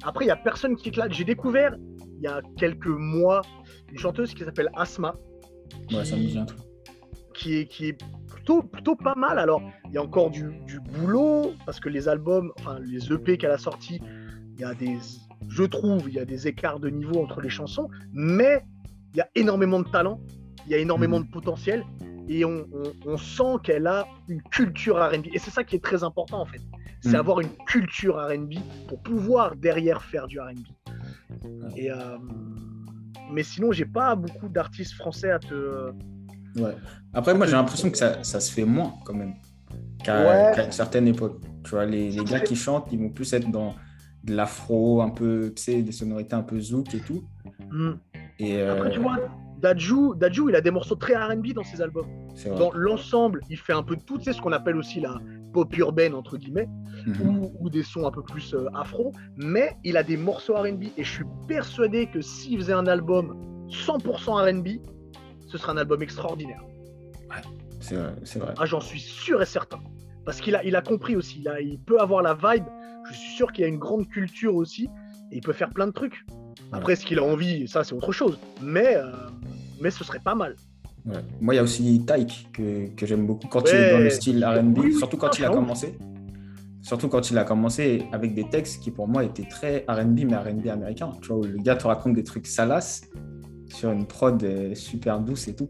après, il n'y a personne qui éclate. J'ai découvert il y a quelques mois une chanteuse qui s'appelle Asma. Ouais, ça me dit un Qui est, qui est plutôt, plutôt pas mal. Alors, il y a encore du, du boulot, parce que les albums, enfin, les EP qu'elle a sortis, il y a des je trouve, il y a des écarts de niveau entre les chansons, mais il y a énormément de talent, il y a énormément mhm. de potentiel, et on, sent qu'elle a une culture RB. Et c'est ça qui est très important en fait. C'est mhm. avoir une culture RB pour pouvoir derrière faire du RB. Et, euh, mais sinon, j'ai pas beaucoup d'artistes français à te. Ouais. Après, moi, j'ai l'impression que ça, ça, se fait moins quand même qu'à une certaine époque. Tu vois, les, les gars qui chantent, ils vont plus être dans de l'afro, un peu, tu sais, des sonorités un peu zouk et tout. Hmm. Et Après, tu euh, vois, Dajou, Dajou, il a des morceaux très RB dans ses albums. Dans l'ensemble, il fait un peu de tout, tu sais, ce qu'on appelle aussi la pop urbaine, entre guillemets, mhm. ou, des sons un peu plus euh, afro, mais il a des morceaux RB. Et je suis persuadé que s'il faisait un album 100% RB, ce serait un album extraordinaire. Ouais, c'est vrai. vrai. Ah, j'en suis sûr et certain. Parce qu'il a, il a compris aussi, il, il peut avoir la vibe je suis sûr qu'il a une grande culture aussi et il peut faire plein de trucs. Après, ce qu'il a envie, ça, c'est autre chose. Mais, euh, mais ce serait pas mal. Moi, il y a aussi Tyke que, que j'aime beaucoup quand il est dans le style RB, surtout quand il a commencé. Surtout quand il a commencé avec des textes qui, pour moi, étaient très RB, mais RB américain. Tu vois, où le gars te raconte des trucs salaces sur une prod euh, super douce et tout.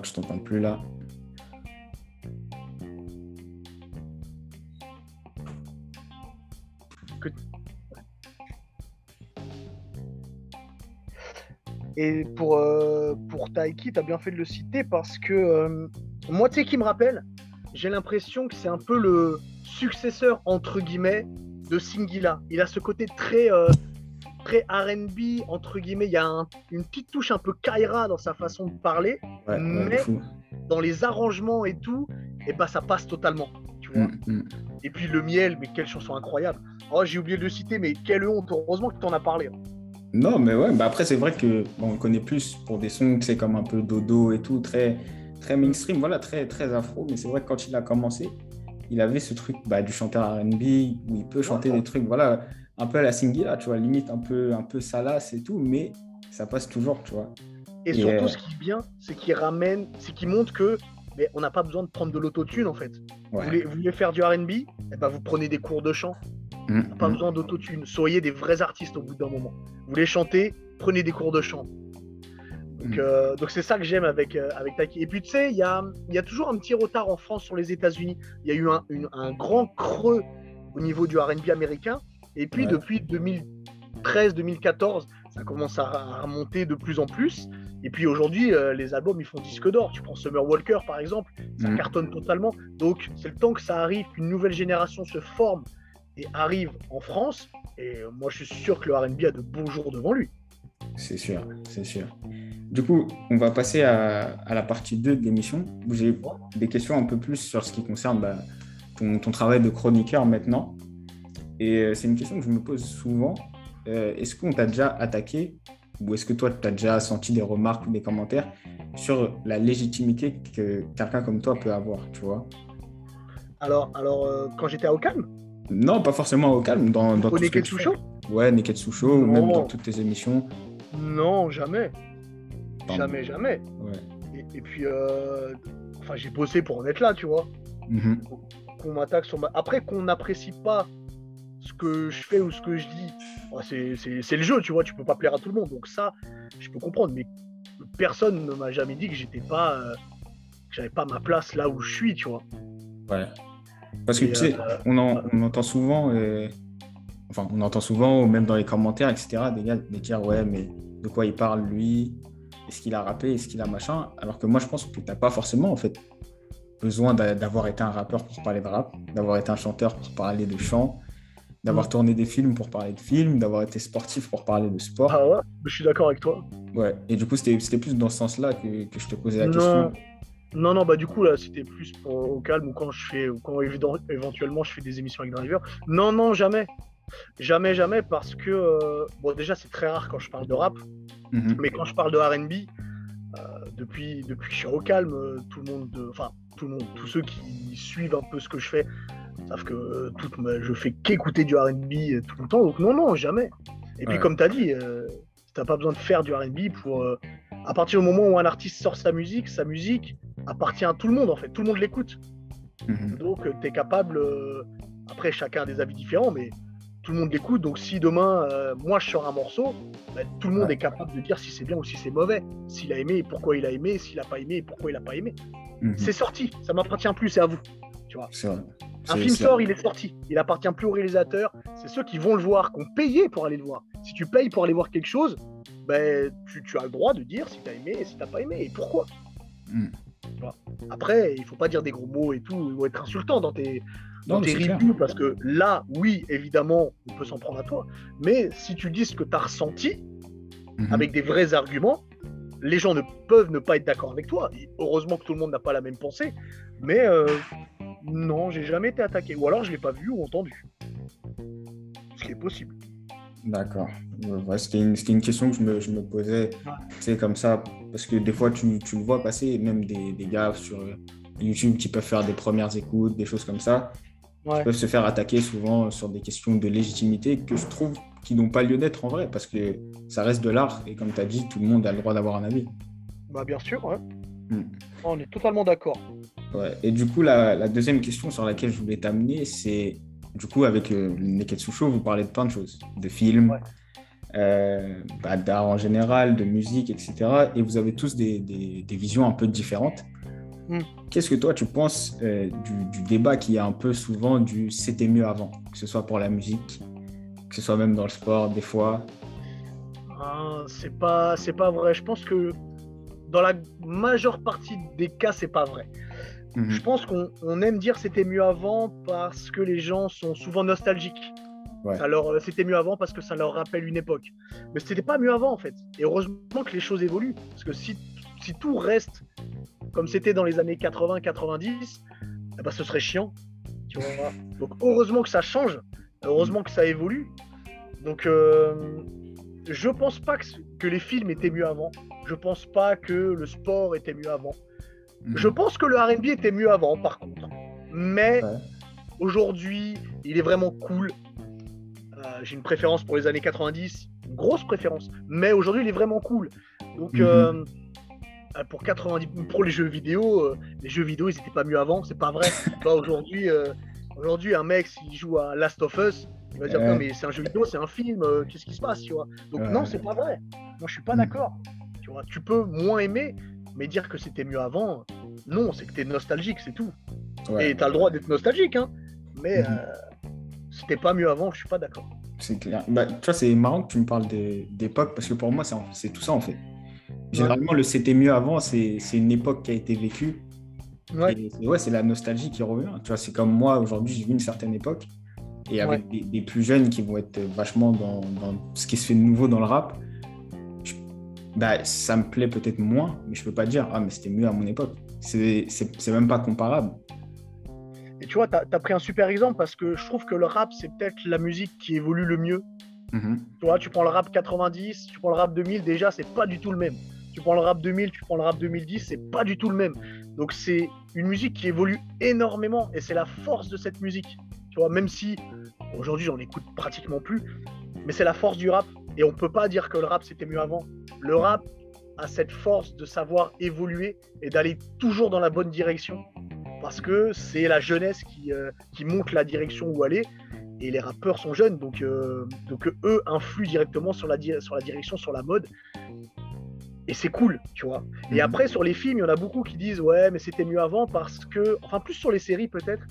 Que je t'entends plus là. Et pour, euh, pour Taiki, tu bien fait de le citer parce que euh, moi, qui me rappelle? J'ai l'impression que c'est un peu le successeur, entre guillemets, de Singila. Il a ce côté très, euh, très RB, entre guillemets. Il y a une petite touche un peu Kaira dans sa façon de parler. mais dans les arrangements et tout, et bah ça passe totalement. Tu vois mm, mm. Et puis le miel, mais quelle chanson incroyable. Oh, j'ai oublié de le citer, mais quelle honte. Heureusement que tu en as parlé. Hein. Non, mais ouais, bah après, c'est vrai que on connaît plus pour des sons, c'est comme un peu dodo et tout, très, très mainstream, voilà, très, très afro. Mais c'est vrai que quand il a commencé, il avait ce truc bah, du chanteur RB où il peut chanter des trucs, voilà, un peu à la Singila, tu vois, limite un peu, un peu salace et tout, mais ça passe toujours, tu vois. Et, surtout, ce qui est bien, c'est qu'il ramène, c'est qu'il montre que mais on n'a pas besoin de prendre de l'autotune en fait. Vous, voulez, faire du RB eh ben, Vous prenez des cours de chant. Mmh, pas mmh. besoin d'autotune. Soyez des vrais artistes au bout d'un moment. Vous voulez chanter Prenez des cours de chant. Donc mmh. euh, c'est ça que j'aime avec, euh, avec Taki. Et puis tu sais, il y a, y a, toujours un petit retard en France sur les États-Unis. Il y a eu un, un, grand creux au niveau du RB américain. Et puis depuis 2013-2014, ça commence à remonter de plus en plus. Et puis aujourd'hui, euh, les albums, ils font disque d'or. Tu prends Summer Walker, par exemple, ça mhm. cartonne totalement. Donc, c'est le temps que ça arrive, qu'une nouvelle génération se forme et arrive en France. Et moi, je suis sûr que le RB a de beaux jours devant lui. C'est sûr, c'est sûr. Du coup, on va passer à, la partie 2 de l'émission. J'ai des questions un peu plus sur ce qui concerne bah, ton, travail de chroniqueur maintenant. Et euh, c'est une question que je me pose souvent. Euh, est-ce qu'on t'a déjà attaqué ou est-ce que toi, tu as déjà senti des remarques ou des commentaires sur la légitimité que quelqu'un comme toi peut avoir, tu vois? Alors, alors euh, quand j'étais à Ocalm Non, pas forcément à Ocalm. Dans, dans Au Neketsu Show Ouais, Neketsu Show, ou même dans toutes tes émissions. Non, jamais. Jamais, jamais. Et, puis, euh, enfin, j'ai bossé pour en être là, tu vois. Mhm. Qu'on m'attaque sur ma. Après, qu'on n'apprécie pas ce que je fais ou ce que je dis, c'est le jeu, tu vois. Tu peux pas plaire à tout le monde. Donc, ça, je peux comprendre. Mais personne ne m'a jamais dit que j'étais pas. Euh, j'avais pas ma place là où je suis, tu vois. Ouais. Parce que tu sais, euh, on, on, entend souvent, enfin, on entend souvent, même dans les commentaires, etc., des gars me dire Ouais, mais de quoi il parle lui? Est-ce qu'il a rappé? Est-ce qu'il a machin? Alors que moi, je pense que tu n'as pas forcément, en fait, besoin d'avoir été un rappeur pour parler de rap, d'avoir été un chanteur pour parler de chant, d'avoir mm. tourné des films pour parler de films, d'avoir été sportif pour parler de sport. Ah ouais, je suis d'accord avec toi. Ouais, et du coup, c'était plus dans ce sens-là que, je te posais la question. Non, non, bah du coup, là, c'était plus au calme ou quand je fais, ou quand éventuellement je fais des émissions avec Driver. Non, non, jamais. Jamais, jamais, parce que, euh, bon, déjà, c'est très rare quand je parle de rap, mhm. mais quand je parle de RB, depuis, depuis que je suis au calme, euh, tout le monde, enfin, tout le monde, tous ceux qui suivent un peu ce que je fais, savent que tout, je fais qu'écouter du RB tout le temps, donc non, non, jamais. Et puis, comme tu as dit, t'as pas besoin de faire du RB pour. à partir du moment où un artiste sort sa musique, sa musique appartient à tout le monde, en fait, tout le monde l'écoute. Mhm. Donc, tu es capable. après, chacun a des avis différents, mais tout le monde l'écoute. Donc si demain, euh, moi, je sors un morceau, bah, tout le monde est capable de dire si c'est bien ou si c'est mauvais. S'il a aimé, pourquoi il a aimé, s'il n'a pas aimé, pourquoi il n'a pas aimé. Mhm. C'est sorti, ça m'appartient plus, c'est à vous. Tu vois. Un film sort, il est sorti. Il appartient plus au réalisateur. C'est ceux qui vont le voir, qui ont payé pour aller le voir. Si tu payes pour aller voir quelque chose, ben, tu, as le droit de dire si tu as aimé et si tu n'as pas aimé et pourquoi. Mhm. Après, il faut pas dire des gros mots et tout, ou être insultant dans tes, dans tes reviews, parce que là, oui, évidemment, on peut s'en prendre à toi, mais si tu dis ce que tu as ressenti, mhm. avec des vrais arguments, les gens ne peuvent ne pas être d'accord avec toi. heureusement que tout le monde n'a pas la même pensée, mais euh, non, j'ai jamais été attaqué, ou alors je l'ai pas vu ou entendu. Ce qui est possible. D'accord. c'était une, une, question que je me, je me posais, c'est comme ça, parce que des fois, tu, tu le vois passer, même des, des, gars sur YouTube qui peuvent faire des premières écoutes, des choses comme ça, qui peuvent se faire attaquer souvent sur des questions de légitimité que je trouve qui n'ont pas lieu d'être en vrai, parce que ça reste de l'art, et comme tu as dit, tout le monde a le droit d'avoir un avis. Bah bien sûr, ouais. Hmm. On est totalement d'accord. Ouais. Et du coup, la, la, deuxième question sur laquelle je voulais t'amener, c'est du coup, avec le Neketsu Show, vous parlez de plein de choses, de films, euh, bah, d'art en général, de musique, etc. Et vous avez tous des, des, visions un peu différentes. Hmm. Qu'est-ce que toi, tu penses euh, du, du, débat qui est un peu souvent du c'était mieux avant, que ce soit pour la musique, que ce soit même dans le sport, des fois? Ah, C'est pas, pas vrai. Je pense que dans la majeure partie des cas, c'est pas vrai. Mhm. Je pense qu'on aime dire c'était mieux avant parce que les gens sont souvent nostalgiques. Alors euh, c'était mieux avant parce que ça leur rappelle une époque. Mais c'était pas mieux avant en fait. Et heureusement que les choses évoluent. Parce que si, si tout reste comme c'était dans les années 80-90, eh ben, ce serait chiant. Tu vois Donc heureusement que ça change. Heureusement que ça évolue. Donc euh, je pense pas que, que les films étaient mieux avant. Je pense pas que le sport était mieux avant. Mhm. Je pense que le RB était mieux avant, par contre. Mais aujourd'hui, il est vraiment cool. Euh, j'ai une préférence pour les années 90, une grosse préférence. Mais aujourd'hui, il est vraiment cool. Donc, mhm. euh, euh, pour 90, pour les jeux vidéo, les jeux vidéo, ils n'étaient pas mieux avant. C'est pas vrai. aujourd'hui, aujourd'hui, un mec, s'il joue à Last of Us, il va dire non, mais c'est un jeu vidéo, c'est un film. Qu'est-ce qui se passe, tu vois? Donc non, c'est pas vrai. Moi, je suis pas mhm. d'accord. Tu vois, tu peux moins aimer, mais dire que c'était mieux avant, non, c'est que t'es nostalgique, c'est tout. Et t'as le droit d'être nostalgique, hein. Mais mhm. euh, c'était pas mieux avant, je suis pas d'accord. C'est clair. Bah, tu vois, c'est marrant que tu me parles d'époque, parce que pour moi, c'est tout ça, en fait. Généralement, le c'était mieux avant, c'est une époque qui a été vécue. Ouais. ouais, c'est la nostalgie qui revient. Tu vois, c'est comme moi, aujourd'hui, j'ai vu une certaine époque. Et avec des, plus jeunes qui vont être vachement dans, dans, ce qui se fait de nouveau dans le rap, bah, ça me plaît peut-être moins, mais je peux pas dire, ah, mais c'était mieux à mon époque. C'est même pas comparable. Et tu vois, tu as, pris un super exemple parce que je trouve que le rap, c'est peut-être la musique qui évolue le mieux. Mhm. Tu vois, tu prends le rap 90, tu prends le rap 2000, déjà, c'est pas du tout le même. Tu prends le rap 2000, tu prends le rap 2010, c'est pas du tout le même. Donc, c'est une musique qui évolue énormément et c'est la force de cette musique. Tu vois, même si aujourd'hui, j'en écoute pratiquement plus, mais c'est la force du rap et on peut pas dire que le rap c'était mieux avant. Le rap, a cette force de savoir évoluer et d'aller toujours dans la bonne direction. Parce que c'est la jeunesse qui, euh, qui montre la direction où aller. Et les rappeurs sont jeunes, donc, euh, donc eux influent directement sur la, sur la direction, sur la mode. Et c'est cool, tu vois. Et mhm. après, sur les films, il y en a beaucoup qui disent Ouais, mais c'était mieux avant parce que. Enfin, plus sur les séries peut-être,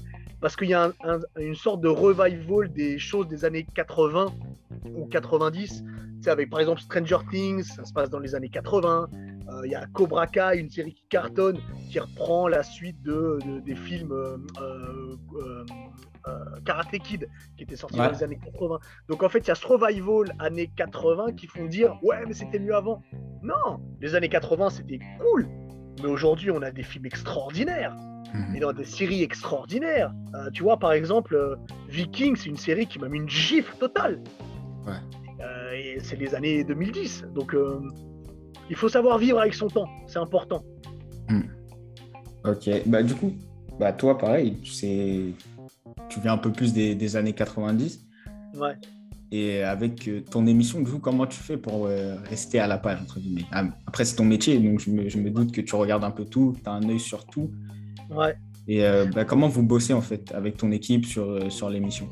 parce qu'il y a une sorte de revival des choses des années 80 ou 90. C'est avec par exemple Stranger Things, ça se passe dans les années 80. Euh, il y a Cobra Kai, une série qui cartonne, qui reprend la suite de, des films euh, euh, Karate Kid, qui était sorti dans les années 80. Donc en fait, il y a ce revival années 80 qui font dire ouais, mais c'était mieux avant. Non, les années 80 c'était cool, mais aujourd'hui on a des films extraordinaires. Mhm. et dans des séries extraordinaires. Euh, tu vois, par exemple, euh, Vikings, c'est une série qui m'a mis une gifle totale. Ouais. Euh, et c'est les années 2010. Donc, il faut savoir vivre avec son temps. C'est important. Hmm. Ok. Bah, du coup, bah, toi, pareil, c'est... tu viens un peu plus des, années 90. Ouais. Et avec ton émission, du coup, comment tu fais pour rester à la page, entre guillemets? Ah, Après, c'est ton métier, donc je me, je me, doute que tu regardes un peu tout, tu as un œil sur tout. Ouais. Et euh, bah, comment vous bossez en fait avec ton équipe sur, euh, sur l'émission?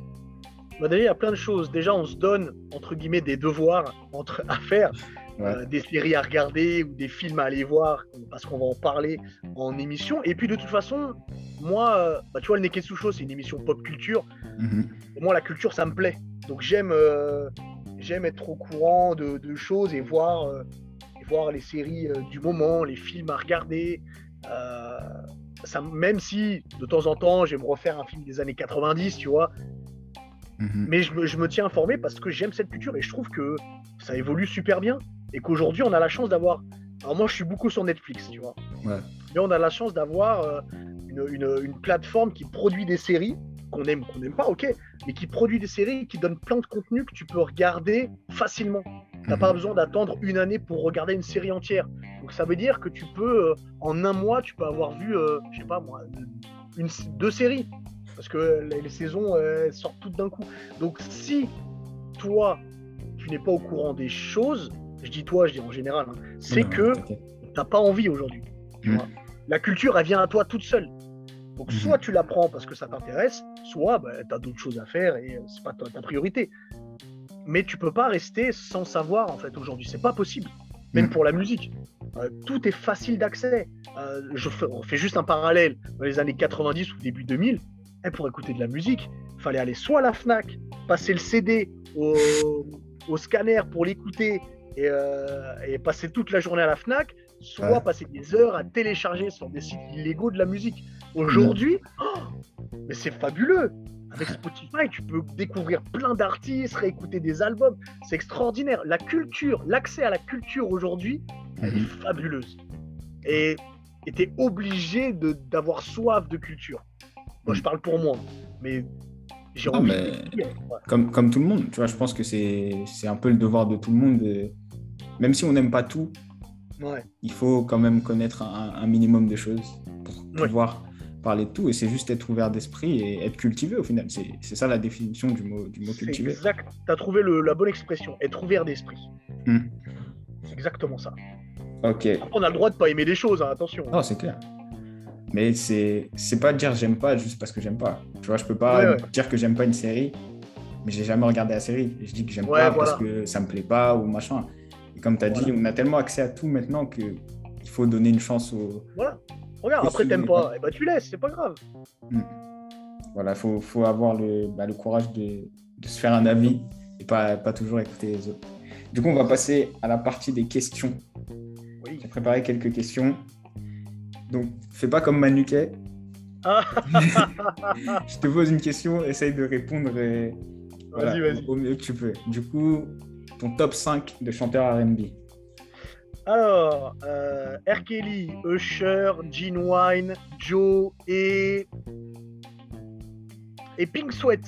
Bah Déjà, il y a plein de choses. Déjà, on se donne entre guillemets des devoirs entre, à faire, euh, des séries à regarder ou des films à aller voir parce qu'on va en parler en émission. Et puis de toute façon, moi, bah, tu vois, le Neketsu Show, c'est une émission pop culture. Mhm. Et moi, la culture, ça me plaît. Donc j'aime j'aime être au courant de, de choses et voir, et voir les séries du moment, les films à regarder même si de temps en temps, je vais me refaire un film des années 90, tu vois. Mhm. Mais je me, tiens informé parce que j'aime cette culture et je trouve que ça évolue super bien. Et qu'aujourd'hui, on a la chance d'avoir. Alors, moi, je suis beaucoup sur Netflix, tu vois. Mais on a la chance d'avoir euh, une, plateforme qui produit des séries qu'on aime, qu'on n'aime pas, ok, mais qui produit des séries qui donne plein de contenu que tu peux regarder facilement. Tu n'as pas mhm. besoin d'attendre une année pour regarder une série entière. Donc ça veut dire que tu peux, euh, en un mois, tu peux avoir vu, euh, je sais pas moi, une, deux séries. Parce que les, saisons sortent toutes d'un coup. Donc si toi, tu n'es pas au courant des choses, je dis toi, je dis en général, hein, c'est que tu n'as pas envie aujourd'hui. Mhm. La culture, elle vient à toi toute seule. Donc, mhm. soit tu l'apprends parce que ça t'intéresse, soit bah, tu as d'autres choses à faire et euh, c'est pas ta, priorité. Mais tu peux pas rester sans savoir, en fait, aujourd'hui. C'est pas possible. Même mhm. pour la musique. Euh, tout est facile d'accès. Euh, je fais, on fait juste un parallèle. Dans les années 90 ou début 2000, eh, pour écouter de la musique, il fallait aller soit à la Fnac, passer le CD au, scanner pour l'écouter et, et, passer toute la journée à la Fnac, soit passer des heures à télécharger sur des sites illégaux de la musique. Aujourd'hui, oh, mais c'est fabuleux. Avec Spotify, tu peux découvrir plein d'artistes, réécouter des albums. C'est extraordinaire. La culture, l'accès à la culture aujourd'hui, elle est mhm. fabuleuse. Et tu es obligé d'avoir soif de culture. Moi, je mhm. parle pour moi, mais j'ai envie de... comme, comme tout le monde, tu vois, je pense que c'est un peu le devoir de tout le monde. Même si on n'aime pas tout, il faut quand même connaître un, minimum de choses pour pouvoir parler de tout. Et c'est juste être ouvert d'esprit et être cultivé au final. C'est ça la définition du mot, du mot cultivé. Exact. Tu as trouvé la bonne expression, être ouvert d'esprit. Hmm. C'est exactement ça. Ok. on a le droit de pas aimer des choses, hein, attention. Non, c'est clair. Mais c'est pas dire j'aime pas juste parce que j'aime pas. Tu vois, je peux pas dire que j'aime pas une série, mais j'ai jamais regardé la série. je dis que j'aime pas parce que ça me plaît pas ou machin comme tu as dit, on a tellement accès à tout maintenant qu'il faut donner une chance aux. Voilà. Regarde, après, t'aimes pas, et bah, tu laisses, c'est pas grave. Hmm. Voilà, il faut, faut, avoir le, bah, le courage de, de, se faire un avis et pas, pas toujours écouter les autres. Du coup, on va passer à la partie des questions. Oui. J'ai préparé quelques questions. Donc, fais pas comme Manuquet. Ah. je te pose une question, essaye de répondre et, voilà, au mieux que tu peux. Du coup, ton top 5 de chanteurs RB Alors, euh, R. Kelly, Usher, Gene Wine, Joe et. Et Pink Sweat.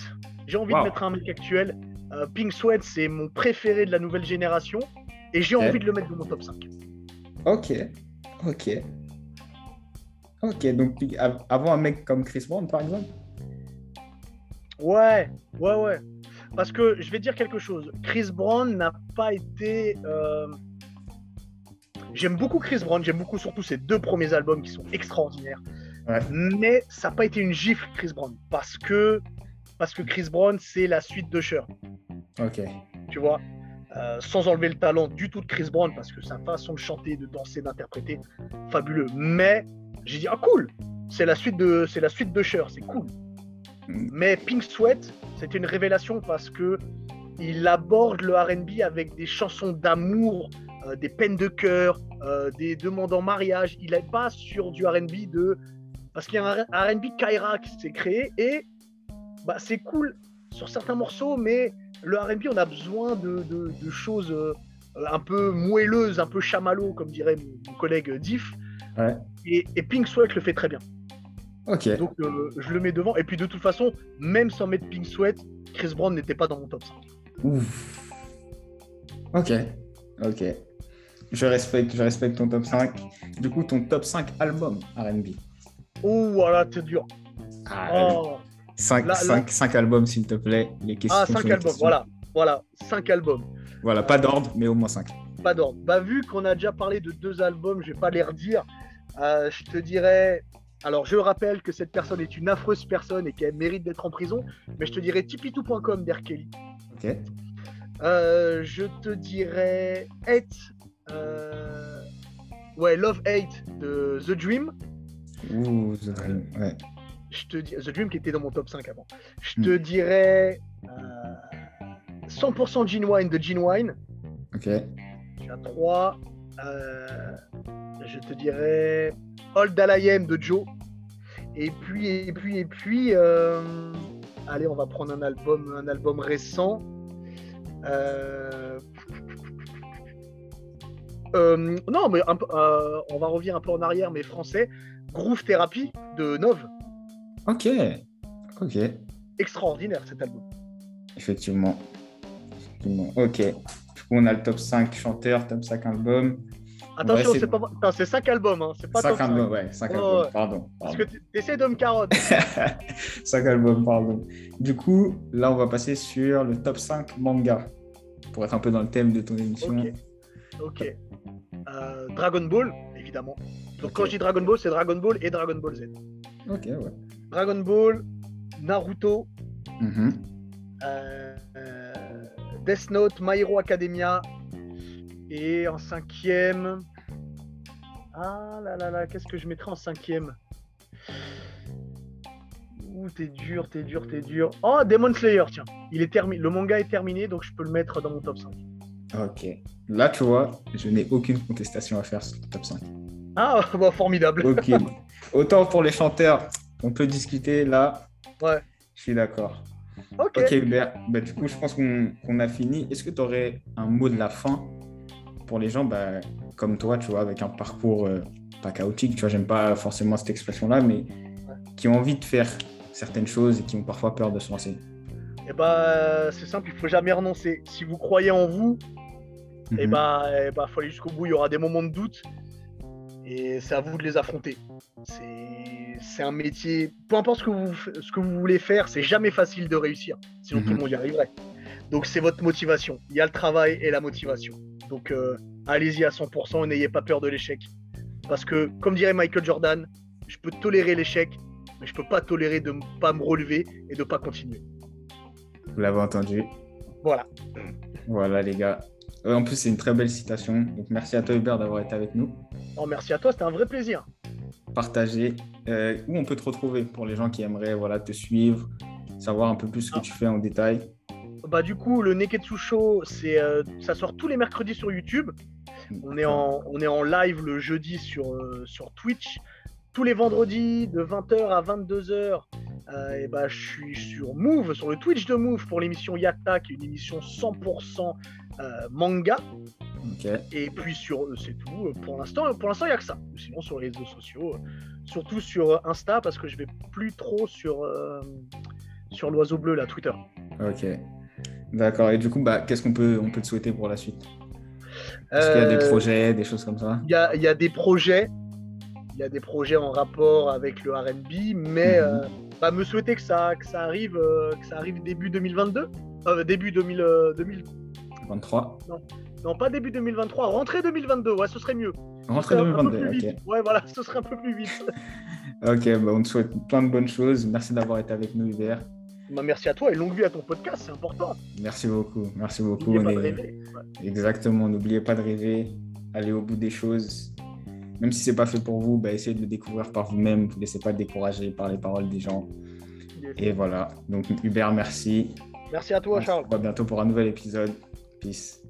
J'ai envie de mettre un mec actuel. Euh, Pink Sweat, c'est mon préféré de la nouvelle génération. Et j'ai envie de le mettre dans mon top 5. Ok. Ok. Ok, donc avant un mec comme Chris Brown, par exemple Ouais, ouais, ouais. Parce que je vais dire quelque chose. Chris Brown n'a pas été. Euh, J'aime beaucoup Chris Brown, j'aime beaucoup surtout ses deux premiers albums qui sont extraordinaires. Mais ça n'a pas été une gifle, Chris Brown, parce que, parce que Chris Brown, c'est la suite de Cher. Ok. Tu vois euh, sans enlever le talent du tout de Chris Brown, parce que sa façon de chanter, de danser, d'interpréter, fabuleux. Mais j'ai dit, ah cool, c'est la suite de, c'est la suite de Cher, c'est cool. Mm. Mais Pink Sweat, c'était une révélation parce que il aborde le R&B avec des chansons d'amour, euh, des peines de cœur, euh, des demandes en mariage. Il n'est pas sur du R&B de parce qu'il y a un R&B Kaira qui s'est créé et bah, c'est cool sur certains morceaux, mais le R&B on a besoin de, choses euh, un peu moelleuses, un peu chamallow, comme dirait mon, collègue Diff. Et, Pink Sweat le fait très bien. Ok. Donc je le mets devant. Et puis de toute façon, même sans mettre Pink Sweat, Chris Brown n'était pas dans mon top 5. Ouf. Ok. Ok. Je respecte, je respecte ton top 5. Du coup, ton top 5 album RB. Oh, voilà, c'est dur. 5, ah, albums, s'il te plaît. Les questions, ah, 5 albums, voilà. Voilà, 5 albums. Voilà, pas d'ordre, mais au moins 5. Pas d'ordre. Bah, vu qu'on a déjà parlé de deux albums, je vais pas les redire. Euh, je te dirais. Alors, je rappelle que cette personne est une affreuse personne et qu'elle mérite d'être en prison, mais je te dirais tipitou.com d'Erkelly. Ok. Euh, je te dirais Hate, euh, ouais, Love Hate de The Dream. Ouh, The Dream, ouais. Je te dis, The Dream qui était dans mon top 5 avant. Je te hmm. dirais 100% euh, Gin Wine de Gin Wine. Ok. J'ai 3. je te dirais Old Dalayem de Joe. Et puis, et puis, et puis, allez, on va prendre un album, un album récent. Euh, euh, non, mais euh, on va revenir un peu en arrière, mais français. Groove Therapy de Nov. Ok. Ok. Extraordinaire cet album. Effectivement. Effectivement. Ok. Du coup, on a le top 5 chanteurs, top 5 albums. Attention, c'est pas... c'est 5 albums, hein. c'est pas 5 albums, ouais, 5 albums, pardon, Parce que tu essaies de me carotte. 5 albums, pardon. Du coup, là, on va passer sur le top 5 manga, pour être un peu dans le thème de ton émission. Ok. Ok. Euh, Dragon Ball, évidemment. Donc quand je dis Dragon Ball, c'est Dragon Ball et Dragon Ball Z. Ok, ouais. Dragon Ball, Naruto, mm euh, Death Note, My Hero Academia, et en cinquième. Ah là là là, qu'est-ce que je mettrais en cinquième? Ouh, t'es dur, t'es dur, t'es dur. Oh, Demon Slayer, tiens. Il est terminé. Le manga est terminé, donc je peux le mettre dans mon top 5. Ok. Là, tu vois, je n'ai aucune contestation à faire sur le top 5. Ah, bah, formidable. Ok. Autant pour les chanteurs, on peut discuter là. Ouais. Je suis d'accord. Ok. Ok, Hubert. Bah, du coup, je pense qu'on a fini. Est-ce que tu aurais un mot de la fin pour les gens bah, comme toi, tu vois, avec un parcours euh, pas chaotique, tu vois, j'aime pas forcément cette expression-là, mais qui ont envie de faire certaines choses et qui ont parfois peur de se lancer? Eh bah, c'est simple, il faut jamais renoncer. Si vous croyez en vous, et bah, et bah, faut aller jusqu'au bout. Il y aura des moments de doute et c'est à vous de les affronter. C'est un métier, peu importe ce que vous, ce que vous voulez faire, c'est jamais facile de réussir. Sinon tout le mhm. monde y arriverait. Donc c'est votre motivation. Il y a le travail et la motivation. Donc euh, allez-y à 100%, n'ayez pas peur de l'échec. Parce que, comme dirait Michael Jordan, je peux tolérer l'échec, mais je peux pas tolérer de ne pas me relever et de ne pas continuer. Vous l'avez entendu. Voilà. Voilà les gars. Euh, en plus, c'est une très belle citation. Donc merci à toi Hubert d'avoir été avec nous. Oh, merci à toi, c'était un vrai plaisir. Partager. Euh, où on peut te retrouver pour les gens qui aimeraient voilà, te suivre, savoir un peu plus ce que ah. tu fais en détail? Bah, du coup, le Neketsu Show, c'est, euh, ça sort tous les mercredis sur YouTube. On est en, on est en live le jeudi sur, euh, sur Twitch. Tous les vendredis de 20h à 22h, euh, et bah, je suis sur Move, sur le Twitch de Move pour l'émission Yatta, qui est une émission 100% manga. Et puis sur c'est tout. Pour l'instant, pour l'instant, il n'y a que ça. Sinon, sur les réseaux sociaux, surtout sur Insta, parce que je vais plus trop sur, sur l'oiseau bleu, là, Twitter. Ok. D'accord. Et du coup, bah, qu'est-ce qu'on peut, on peut te souhaiter pour la suite? Est-ce qu'il y a des euh, projets, des choses comme ça? Il y a, y a, des projets. Il y a des projets en rapport avec le RB, mais mhm. euh, bah, me souhaiter que ça, que ça, arrive, euh, que ça arrive début 2022, début 2000, 2023 non. non. pas début 2023, rentrée 2022, ouais, ce serait mieux. Rentrée 2022, ok. Ouais, voilà, ce serait un peu plus vite. ok, bah, on te souhaite plein de bonnes choses. Merci d'avoir été avec nous, Hubert. Bah, merci à toi et longue vie à ton podcast, c'est important. Merci beaucoup, merci beaucoup. N'oubliez pas de rêver. Exactement, n'oubliez pas de rêver, allez au bout des choses. Même si c'est pas fait pour vous, bah, essayez de le découvrir par vous-même. Ne vous laissez pas décourager par les paroles des gens. Et voilà. Donc Hubert, merci. Merci à toi, Charles. À bientôt pour un nouvel épisode. Peace.